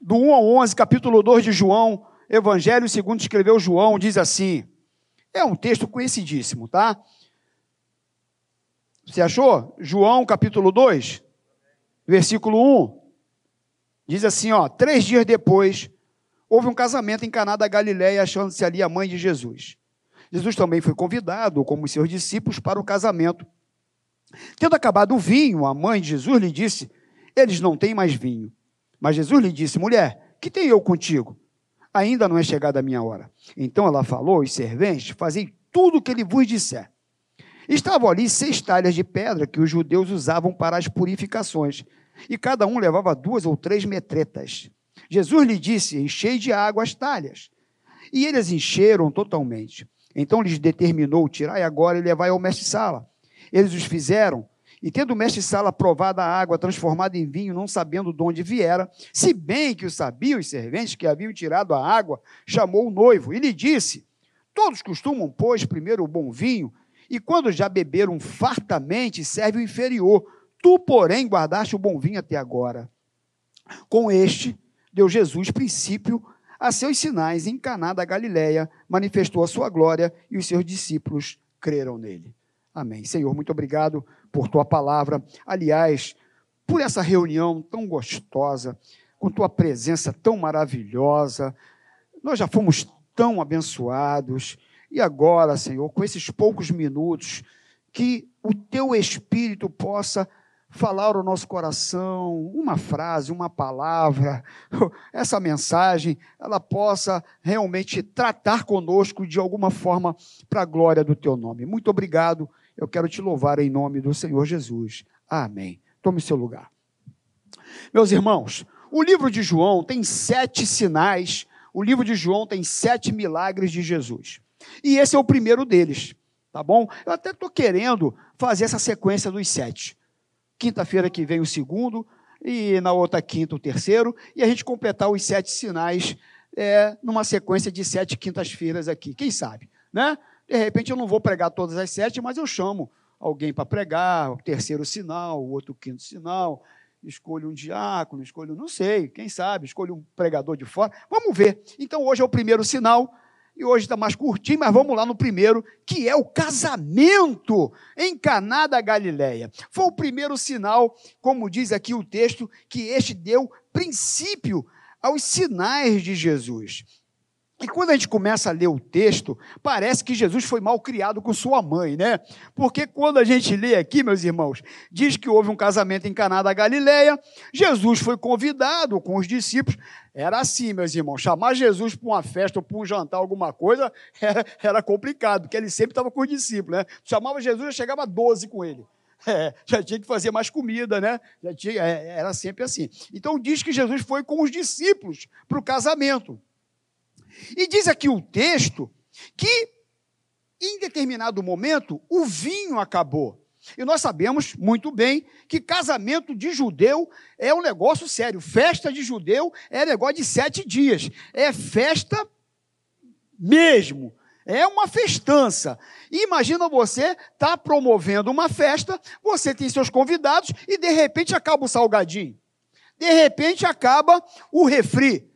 do 1 ao 11, capítulo 2 de João, Evangelho segundo escreveu João, diz assim. É um texto conhecidíssimo, tá? Você achou? João, capítulo 2, versículo 1. Diz assim, ó, três dias depois, houve um casamento em Caná da Galiléia, achando-se ali a mãe de Jesus. Jesus também foi convidado, como seus discípulos, para o casamento. Tendo acabado o vinho, a mãe de Jesus lhe disse: Eles não têm mais vinho. Mas Jesus lhe disse: Mulher, que tenho eu contigo? Ainda não é chegada a minha hora. Então ela falou aos serventes: Fazei tudo o que ele vos disser. Estavam ali seis talhas de pedra que os judeus usavam para as purificações, e cada um levava duas ou três metretas. Jesus lhe disse: Enchei de água as talhas. E eles encheram totalmente. Então lhes determinou: Tirai agora e levai ao mestre-sala. Eles os fizeram, e tendo o mestre-sala provado a água transformada em vinho, não sabendo de onde viera, se bem que o sabiam os serventes que haviam tirado a água, chamou o noivo e lhe disse: Todos costumam, pois, primeiro o bom vinho, e quando já beberam fartamente, serve o inferior. Tu, porém, guardaste o bom vinho até agora. Com este, deu Jesus princípio a seus sinais em Caná da Galileia, manifestou a sua glória e os seus discípulos creram nele. Amém. Senhor, muito obrigado por tua palavra. Aliás, por essa reunião tão gostosa, com tua presença tão maravilhosa. Nós já fomos tão abençoados. E agora, Senhor, com esses poucos minutos, que o teu espírito possa falar ao nosso coração uma frase, uma palavra, essa mensagem, ela possa realmente tratar conosco de alguma forma para a glória do teu nome. Muito obrigado. Eu quero te louvar em nome do Senhor Jesus. Amém. Tome seu lugar. Meus irmãos, o livro de João tem sete sinais, o livro de João tem sete milagres de Jesus. E esse é o primeiro deles, tá bom? Eu até estou querendo fazer essa sequência dos sete. Quinta-feira que vem o segundo, e na outra quinta o terceiro, e a gente completar os sete sinais é, numa sequência de sete quintas-feiras aqui. Quem sabe, né? De repente eu não vou pregar todas as sete, mas eu chamo alguém para pregar, o terceiro sinal, o outro quinto sinal, escolho um diácono, escolho, não sei, quem sabe, escolho um pregador de fora. Vamos ver. Então hoje é o primeiro sinal, e hoje está mais curtinho, mas vamos lá no primeiro, que é o casamento em Caná da Galileia. Foi o primeiro sinal, como diz aqui o texto, que este deu princípio aos sinais de Jesus. E quando a gente começa a ler o texto, parece que Jesus foi mal criado com sua mãe, né? Porque quando a gente lê aqui, meus irmãos, diz que houve um casamento em Caná da Galileia, Jesus foi convidado com os discípulos. Era assim, meus irmãos, chamar Jesus para uma festa ou para um jantar, alguma coisa, era, era complicado, porque ele sempre estava com os discípulos, né? Chamava Jesus, já chegava 12 com ele. É, já tinha que fazer mais comida, né? Já tinha, é, era sempre assim. Então diz que Jesus foi com os discípulos para o casamento. E diz aqui o texto que, em determinado momento, o vinho acabou. E nós sabemos muito bem que casamento de judeu é um negócio sério. Festa de judeu é negócio de sete dias. É festa mesmo. É uma festança. imagina você tá promovendo uma festa, você tem seus convidados e de repente acaba o salgadinho. De repente acaba o refri,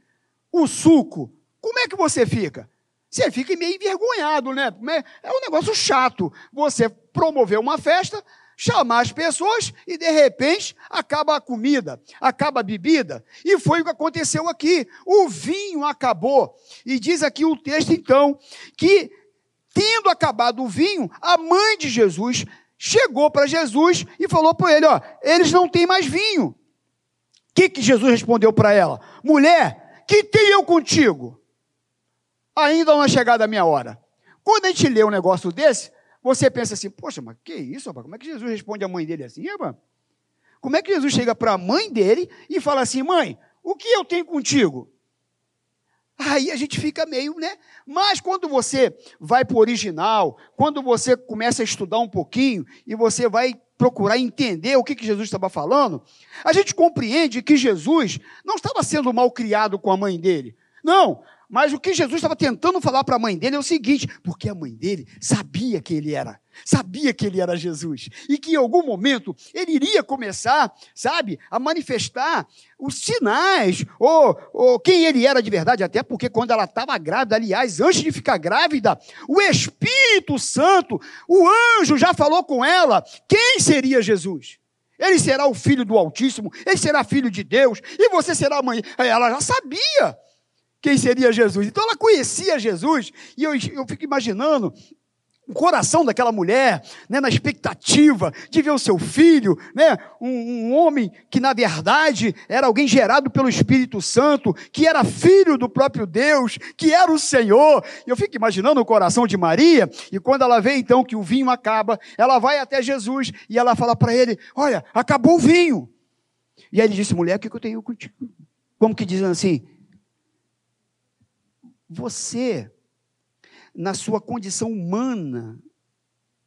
o suco, como é que você fica? Você fica meio envergonhado, né? É um negócio chato. Você promover uma festa, chamar as pessoas e de repente acaba a comida, acaba a bebida. E foi o que aconteceu aqui. O vinho acabou. E diz aqui o texto então que tendo acabado o vinho, a mãe de Jesus chegou para Jesus e falou para ele, ó, eles não têm mais vinho. O que, que Jesus respondeu para ela? Mulher, que tenho eu contigo? Ainda não é chegada a minha hora. Quando a gente lê um negócio desse, você pensa assim, poxa, mas que isso, rapaz? Como é que Jesus responde à mãe dele assim, rapaz? Como é que Jesus chega para a mãe dele e fala assim, mãe, o que eu tenho contigo? Aí a gente fica meio, né? Mas quando você vai para o original, quando você começa a estudar um pouquinho e você vai procurar entender o que, que Jesus estava falando, a gente compreende que Jesus não estava sendo mal criado com a mãe dele. Não, Mas o que Jesus estava tentando falar para a mãe dele é o seguinte: porque a mãe dele sabia que ele era, sabia que ele era Jesus, e que em algum momento ele iria começar, sabe, a manifestar os sinais, ou, ou quem ele era de verdade, até porque quando ela estava grávida, aliás, antes de ficar grávida, o Espírito Santo, o anjo já falou com ela quem seria Jesus. Ele será o filho do Altíssimo, ele será filho de Deus, e você será a mãe. Ela já sabia quem seria Jesus. Então ela conhecia Jesus, e eu, eu fico imaginando o coração daquela mulher, né, na expectativa de ver o seu filho, né, um, um, homem que na verdade era alguém gerado pelo Espírito Santo, que era filho do próprio Deus, que era o Senhor. Eu fico imaginando o coração de Maria, e quando ela vê então que o vinho acaba, ela vai até Jesus e ela fala para ele: Olha, acabou o vinho. E aí ele disse: Mulher, o que eu tenho contigo? Como que dizem assim? Você, na sua condição humana,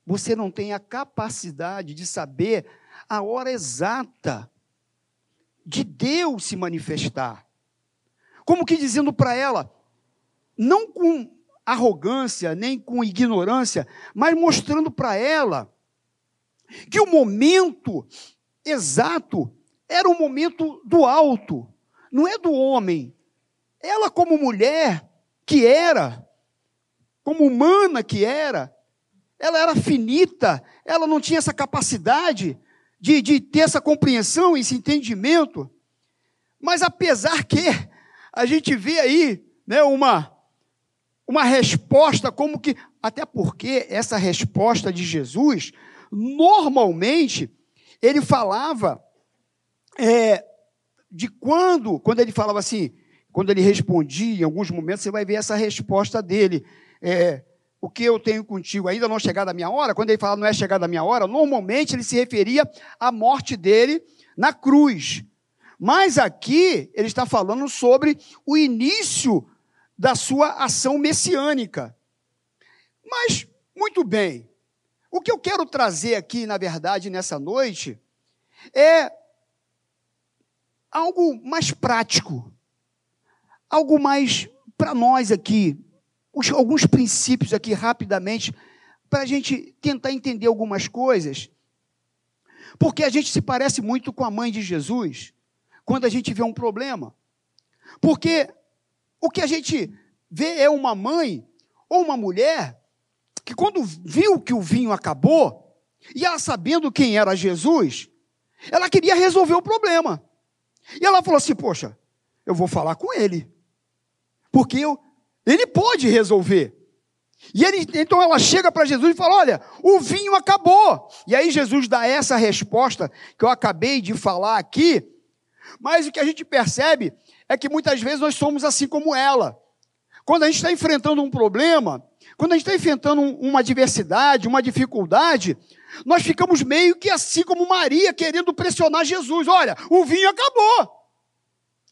você não tem a capacidade de saber a hora exata de Deus se manifestar. Como que dizendo para ela, não com arrogância, nem com ignorância, mas mostrando para ela que o momento exato era o momento do alto, não é do homem. Ela, como mulher, que era, como humana que era, ela era finita, ela não tinha essa capacidade de, de ter essa compreensão, esse entendimento. Mas apesar que a gente vê aí né, uma, uma resposta como que, até porque essa resposta de Jesus, normalmente, ele falava é, de quando, quando ele falava assim, quando ele respondia, em alguns momentos, você vai ver essa resposta dele. É, o que eu tenho contigo ainda não é chegada a minha hora? Quando ele fala não é chegada a minha hora, normalmente ele se referia à morte dele na cruz. Mas aqui ele está falando sobre o início da sua ação messiânica. Mas, muito bem, o que eu quero trazer aqui, na verdade, nessa noite, é algo mais prático algo mais para nós aqui, alguns princípios aqui rapidamente, para a gente tentar entender algumas coisas. Porque a gente se parece muito com a mãe de Jesus quando a gente vê um problema. Porque o que a gente vê é uma mãe ou uma mulher que, quando viu que o vinho acabou, e ela sabendo quem era Jesus, ela queria resolver o problema. E ela falou assim: Poxa, eu vou falar com ele porque eu, ele pode resolver. E ele, então ela chega para Jesus e fala: Olha, o vinho acabou. E aí Jesus dá essa resposta que eu acabei de falar aqui. Mas o que a gente percebe é que muitas vezes nós somos assim como ela. Quando a gente está enfrentando um problema, quando a gente está enfrentando uma adversidade, uma dificuldade, nós ficamos meio que assim como Maria, querendo pressionar Jesus: Olha, o vinho acabou.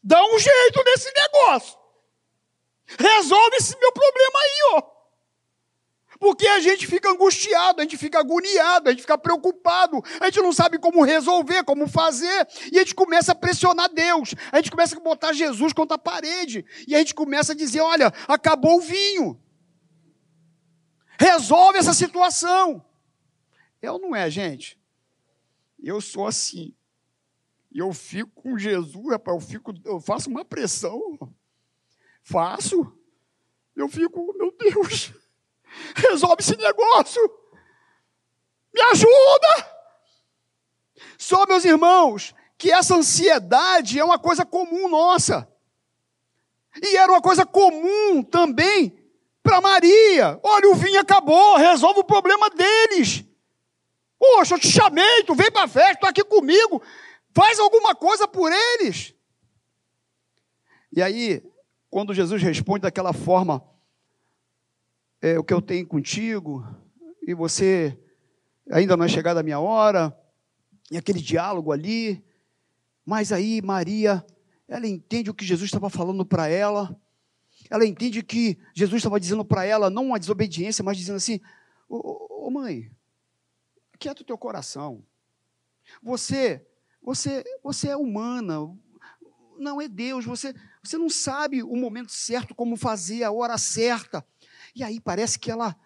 Dá um jeito nesse negócio. Resolve esse meu problema aí, ó. Porque a gente fica angustiado, a gente fica agoniado, a gente fica preocupado, a gente não sabe como resolver, como fazer, e a gente começa a pressionar Deus, a gente começa a botar Jesus contra a parede, e a gente começa a dizer: olha, acabou o vinho, resolve essa situação. Eu não é, gente. Eu sou assim. E eu fico com Jesus, rapaz, eu, fico, eu faço uma pressão. Faço. Eu fico, meu Deus, resolve esse negócio. Me ajuda. Só, meus irmãos, que essa ansiedade é uma coisa comum nossa. E era uma coisa comum também para Maria. Olha, o vinho acabou, resolve o problema deles. Poxa, eu te chamei, tu vem para a festa, tu aqui comigo, faz alguma coisa por eles. E aí, quando Jesus responde daquela forma, é, o que eu tenho contigo, e você ainda não é chegada a minha hora, e aquele diálogo ali, mas aí Maria, ela entende o que Jesus estava falando para ela, ela entende que Jesus estava dizendo para ela, não uma desobediência, mas dizendo assim: Ô, ô mãe, quieta o teu coração. Você, você, você é humana, não é Deus, você, você não sabe o momento certo, como fazer, a hora certa. E aí parece que ela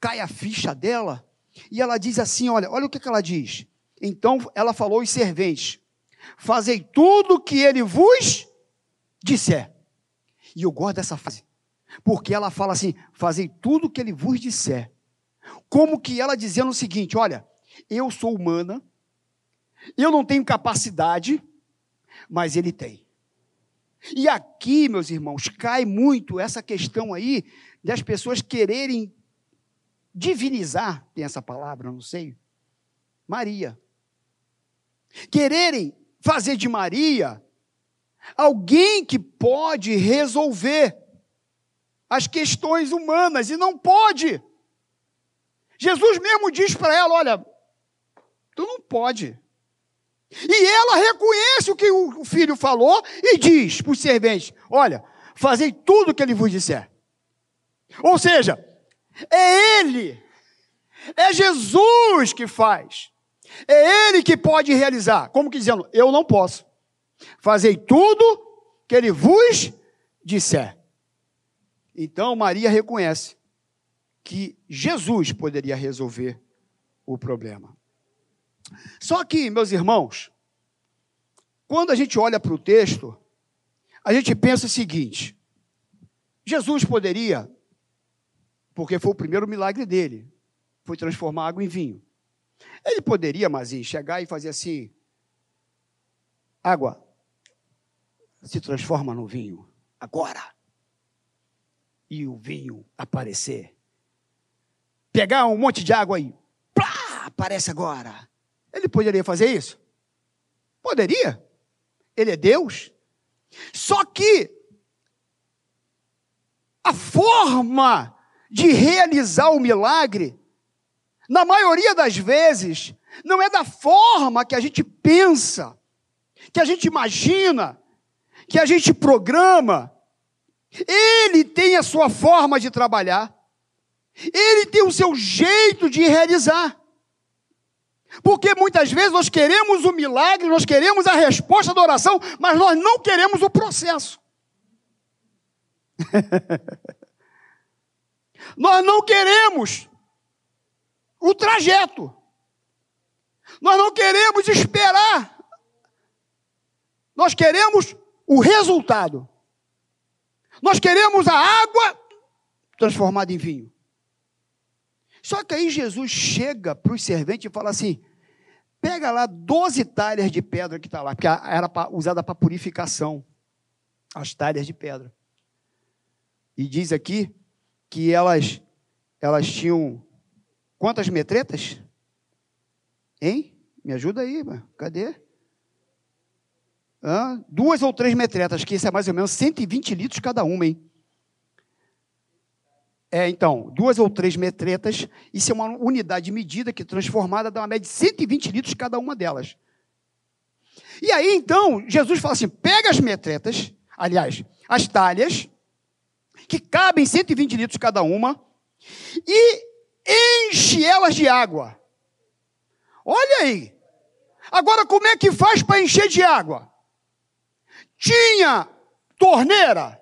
cai a ficha dela e ela diz assim: olha, olha o que, que ela diz. Então ela falou aos serventes: Fazei tudo o que ele vos disser. E eu gosto dessa frase, porque ela fala assim: Fazei tudo o que ele vos disser. Como que ela dizendo o seguinte: Olha, eu sou humana, eu não tenho capacidade, mas ele tem. E aqui, meus irmãos, cai muito essa questão aí das pessoas quererem divinizar, tem essa palavra, não sei, Maria. Quererem fazer de Maria alguém que pode resolver as questões humanas e não pode. Jesus mesmo diz para ela: Olha, tu não pode. E ela reconhece o que o filho falou e diz para os serventes: Olha, fazei tudo o que ele vos disser. Ou seja, é Ele, é Jesus que faz, é Ele que pode realizar. Como que dizendo, eu não posso. Fazei tudo que Ele vos disser. Então Maria reconhece que Jesus poderia resolver o problema. Só que, meus irmãos, quando a gente olha para o texto, a gente pensa o seguinte: Jesus poderia porque foi o primeiro milagre dele. Foi transformar água em vinho. Ele poderia, Mazinho, chegar e fazer assim: água se transforma no vinho, agora. E o vinho aparecer. Pegar um monte de água e plá, aparece agora. Ele poderia fazer isso? Poderia. Ele é Deus. Só que a forma de realizar o milagre, na maioria das vezes, não é da forma que a gente pensa, que a gente imagina, que a gente programa. Ele tem a sua forma de trabalhar, ele tem o seu jeito de realizar. Porque muitas vezes nós queremos o milagre, nós queremos a resposta da oração, mas nós não queremos o processo. Nós não queremos o trajeto. Nós não queremos esperar. Nós queremos o resultado. Nós queremos a água transformada em vinho. Só que aí Jesus chega para os serventes e fala assim: pega lá 12 talhas de pedra que está lá, porque era usada para purificação, as talhas de pedra. E diz aqui que elas, elas tinham quantas metretas? Hein? Me ajuda aí, mano. cadê? Ah, duas ou três metretas, que isso é mais ou menos 120 litros cada uma, hein? É, então, duas ou três metretas, isso é uma unidade de medida que transformada dá uma média de 120 litros cada uma delas. E aí, então, Jesus fala assim: pega as metretas, aliás, as talhas, que cabem 120 litros cada uma, e enche elas de água. Olha aí. Agora, como é que faz para encher de água? Tinha torneira.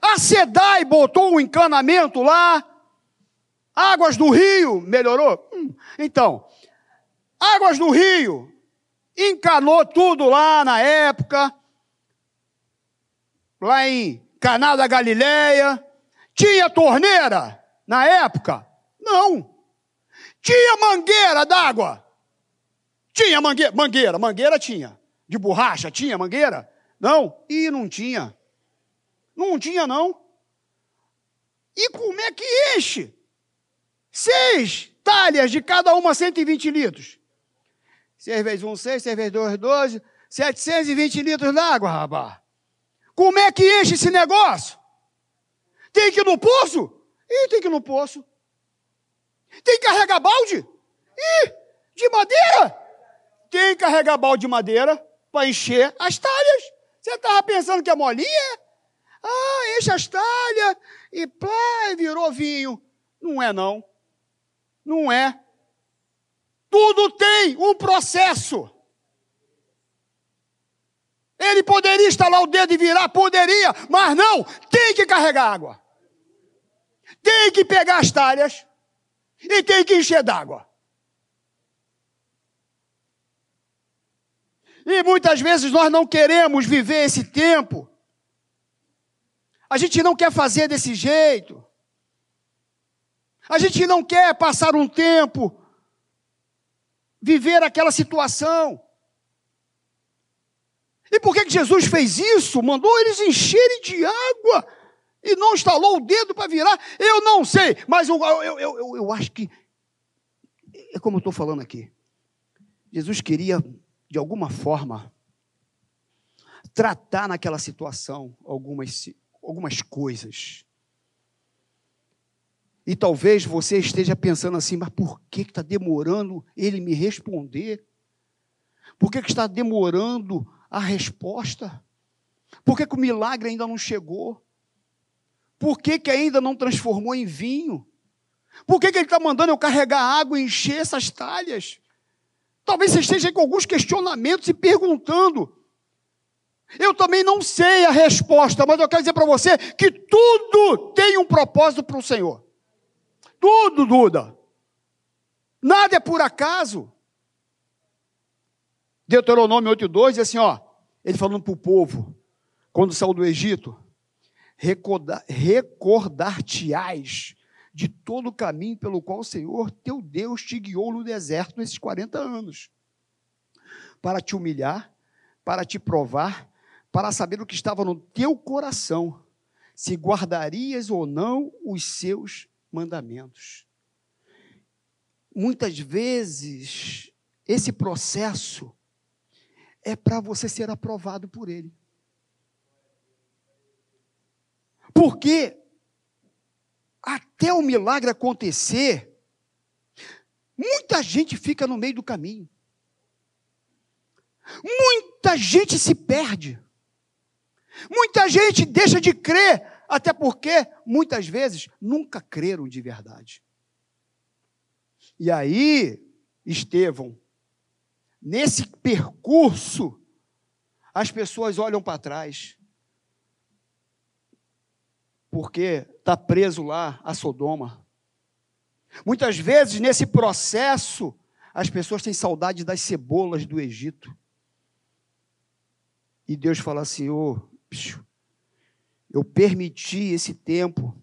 A SEDAI botou um encanamento lá. Águas do Rio melhorou? Hum, então, Águas do Rio encanou tudo lá na época. Lá em Caná da Galileia. Tinha torneira na época? Não. Tinha mangueira d'água? Tinha mangueira, mangueira, mangueira tinha. De borracha tinha mangueira? Não. E não tinha. Não tinha não. E como é que enche? Seis talhas de cada uma 120 litros. Seis vezes um, seis, seis vezes dois, doze. 720 litros d'água, rapaz. Como é que enche esse negócio? Tem que ir no poço? Ih, tem que ir no poço. Tem que carregar balde? Ih, de madeira? Tem que carregar balde de madeira para encher as talhas. Você estava pensando que é molinha? Ah, enche as talhas e plá, virou vinho. Não é não. Não é. Tudo tem um processo. Ele poderia estalar o dedo e virar, poderia, mas não, tem que carregar água. Tem que pegar as talhas e tem que encher d'água. E muitas vezes nós não queremos viver esse tempo. A gente não quer fazer desse jeito. A gente não quer passar um tempo, viver aquela situação. E por que, que Jesus fez isso? Mandou eles encherem de água e não estalou o dedo para virar? Eu não sei, mas eu, eu, eu, eu acho que é como eu estou falando aqui. Jesus queria, de alguma forma, tratar naquela situação algumas, algumas coisas. E talvez você esteja pensando assim, mas por que está demorando ele me responder? Por que, está demorando a resposta? Por que, que o milagre ainda não chegou? Por que, que ainda não transformou em vinho? Por que, que ele está mandando eu carregar água e encher essas talhas? Talvez você esteja com alguns questionamentos e perguntando. Eu também não sei a resposta, mas eu quero dizer para você que tudo tem um propósito para o Senhor. Tudo, Duda. Nada é por acaso. Deuteronômio 8,2 diz assim: ó, ele falando para o povo, quando saiu do Egito, recordar-te-ás de todo o caminho pelo qual o Senhor teu Deus te guiou no deserto nesses 40 anos, para te humilhar, para te provar, para saber o que estava no teu coração, se guardarias ou não os seus mandamentos. Muitas vezes, esse processo é para você ser aprovado por Ele. Porque até o milagre acontecer, muita gente fica no meio do caminho. Muita gente se perde. Muita gente deixa de crer, até porque muitas vezes nunca creram de verdade. E aí, Estevão Nesse percurso, as pessoas olham para trás. Porque está preso lá a Sodoma. Muitas vezes, nesse processo, as pessoas têm saudade das cebolas do Egito. E Deus fala assim: oh, eu permiti esse tempo,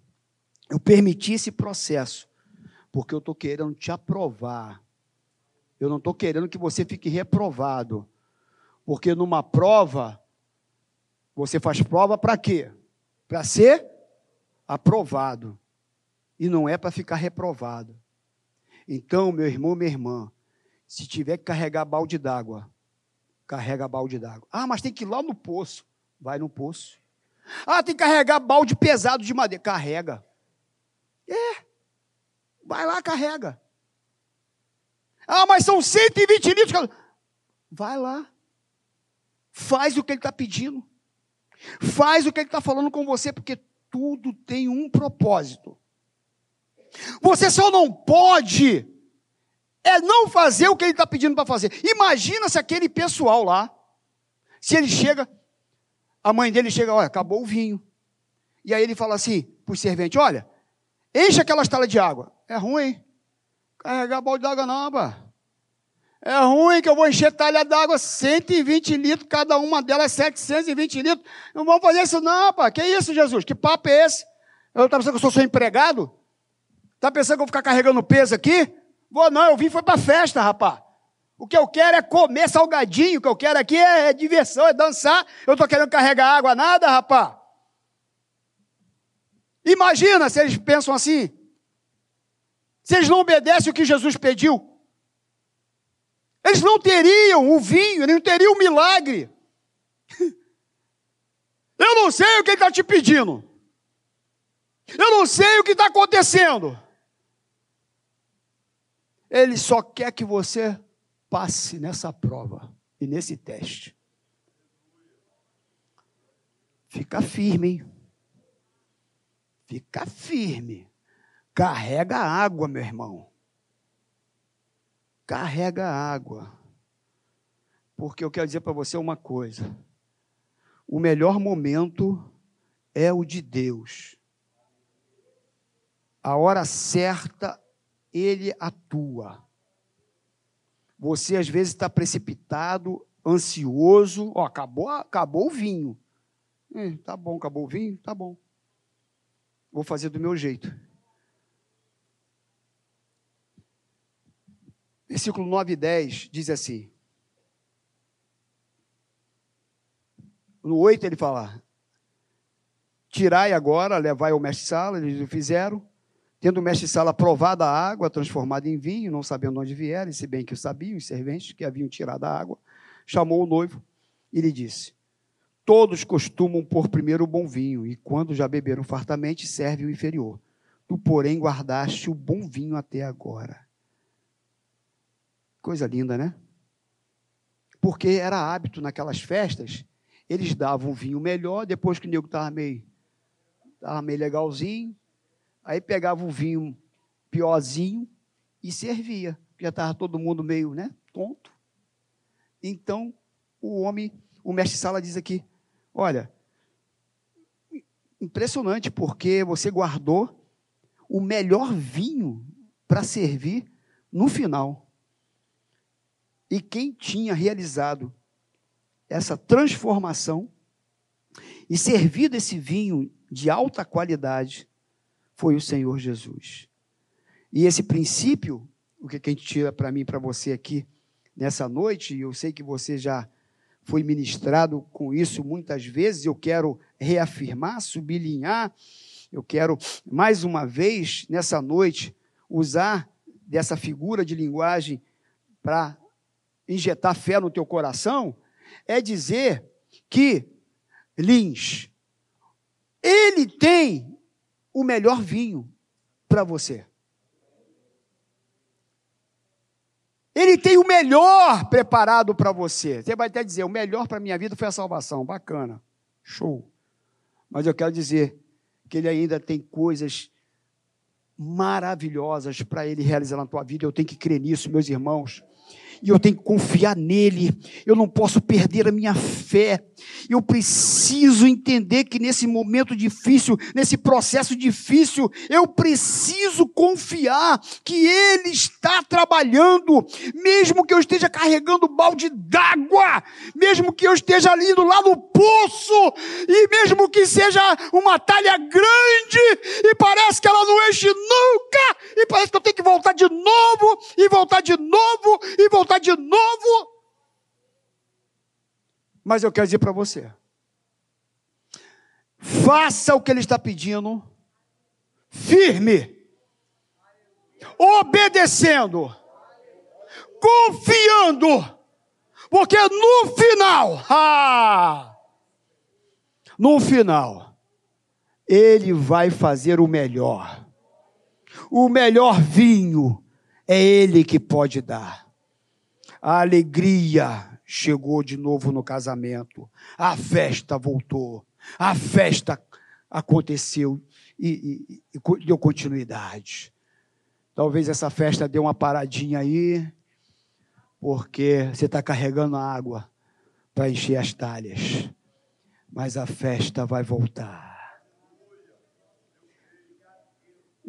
eu permiti esse processo, porque eu estou querendo te aprovar eu não estou querendo que você fique reprovado. Porque numa prova, você faz prova para quê? Para ser aprovado. E não é para ficar reprovado. Então, meu irmão, minha irmã, se tiver que carregar balde d'água, carrega balde d'água. Ah, mas tem que ir lá no poço. Vai no poço. Ah, tem que carregar balde pesado de madeira. Carrega. É. Vai lá, carrega. Ah, mas são 120 litros. Vai lá. Faz o que ele está pedindo. Faz o que ele está falando com você, porque tudo tem um propósito. Você só não pode é não fazer o que ele está pedindo para fazer. Imagina se aquele pessoal lá, se ele chega, a mãe dele chega, olha, acabou o vinho. E aí ele fala assim para o servente: olha, enche aquelas talas de água. É ruim. Carregar balde d'água não, pá. É ruim que eu vou encher talha d'água, 120 litros, cada uma delas 720 litros. Não vamos fazer isso não, pá. Que isso, Jesus? Que papo é esse? Eu estava pensando que eu sou seu empregado? Está pensando que eu vou ficar carregando peso aqui? Vou não, eu vim foi para festa, rapaz. O que eu quero é comer salgadinho, o que eu quero aqui é, é diversão, é dançar. Eu estou querendo carregar água, nada, rapaz. Imagina se eles pensam assim. Se eles não obedecem o que Jesus pediu. Eles não teriam o vinho, eles não teriam o milagre. Eu não sei o que ele está te pedindo. Eu não sei o que está acontecendo. Ele só quer que você passe nessa prova e nesse teste. Fica firme, hein? Fica firme. Carrega água, meu irmão. Carrega água. Porque eu quero dizer para você uma coisa. o melhor momento é o de Deus. A hora certa, Ele atua. Você às vezes está precipitado, ansioso. Ó, acabou, acabou o vinho. Hum, tá bom, acabou o vinho? Tá bom. Vou fazer do meu jeito. Versículo 9 e 10 diz assim: No 8 ele fala: Tirai agora, levai ao mestre-sala, eles o fizeram. Tendo o mestre-sala provado a água, transformada em vinho, não sabendo onde vieram, se bem que o sabiam, os serventes que haviam tirado a água, chamou o noivo e lhe disse: Todos costumam pôr primeiro o bom vinho, e quando já beberam fartamente, serve o inferior. Tu, porém, guardaste o bom vinho até agora. Coisa linda, né? Porque era hábito naquelas festas eles davam um vinho melhor, depois que o nego estava meio, meio legalzinho, aí pegava um vinho piorzinho e servia. Já estava todo mundo meio né, tonto. Então, o homem, o mestre Sala diz aqui: olha, impressionante, porque você guardou o melhor vinho para servir no final. E quem tinha realizado essa transformação e servido esse vinho de alta qualidade foi o Senhor Jesus. E esse princípio, o que a gente tira para mim para você aqui nessa noite, e eu sei que você já foi ministrado com isso muitas vezes, eu quero reafirmar, sublinhar, eu quero mais uma vez nessa noite usar dessa figura de linguagem para injetar fé no teu coração, é dizer que Lins, ele tem o melhor vinho para você. Ele tem o melhor preparado para você. Você vai até dizer: o melhor para a minha vida foi a salvação. Bacana, show. Mas eu quero dizer que ele ainda tem coisas maravilhosas para ele realizar na tua vida. Eu tenho que crer nisso, meus irmãos e eu tenho que confiar nele. Eu não posso perder a minha fé. Eu preciso entender que nesse momento difícil, nesse processo difícil, eu preciso confiar que ele está trabalhando, mesmo que eu esteja carregando balde d'água, mesmo que eu esteja indo lá no poço, e mesmo que seja uma talha grande, e parece que ela não enche nunca, e parece que eu tenho que voltar de novo, e voltar de novo, e voltar de novo. Mas eu quero dizer para você: faça o que ele está pedindo, firme, obedecendo, confiando, porque no final, ah, no final, ele vai fazer o melhor. O melhor vinho é ele que pode dar. A alegria chegou de novo no casamento. A festa voltou. A festa aconteceu e, e, e deu continuidade. Talvez essa festa dê uma paradinha aí, porque você está carregando água para encher as talhas. Mas a festa vai voltar.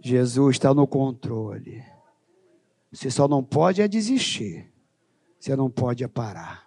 Jesus está no controle. Você só não pode é desistir. Você não pode parar.